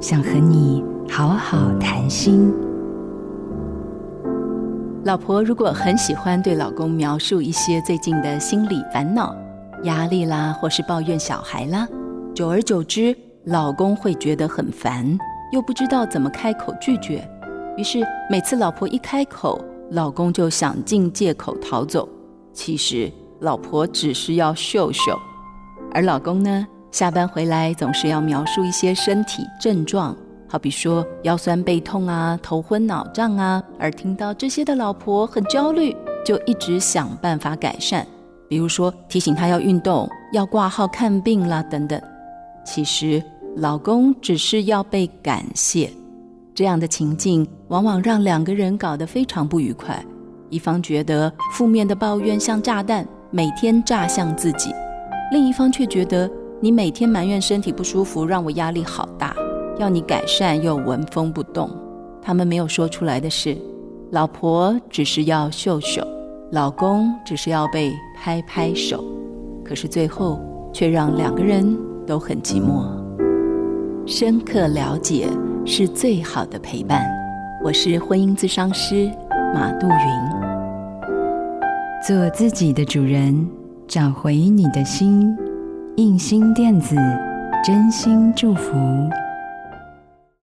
想和你好好谈心。老婆如果很喜欢对老公描述一些最近的心理烦恼、压力啦，或是抱怨小孩啦，久而久之，老公会觉得很烦，又不知道怎么开口拒绝。于是每次老婆一开口，老公就想尽借口逃走。其实老婆只是要秀秀，而老公呢，下班回来总是要描述一些身体症状，好比说腰酸背痛啊、头昏脑胀啊。而听到这些的老婆很焦虑，就一直想办法改善，比如说提醒他要运动、要挂号看病啦等等。其实老公只是要被感谢。这样的情境往往让两个人搞得非常不愉快，一方觉得负面的抱怨像炸弹，每天炸向自己；另一方却觉得 你每天埋怨身体不舒服，让我压力好大，要你改善又纹风不动。他们没有说出来的是，老婆只是要秀秀，老公只是要被拍拍手，可是最后却让两个人都很寂寞。深刻了解。是最好的陪伴。我是婚姻咨商师马杜云，做自己的主人，找回你的心。印心电子，真心祝福。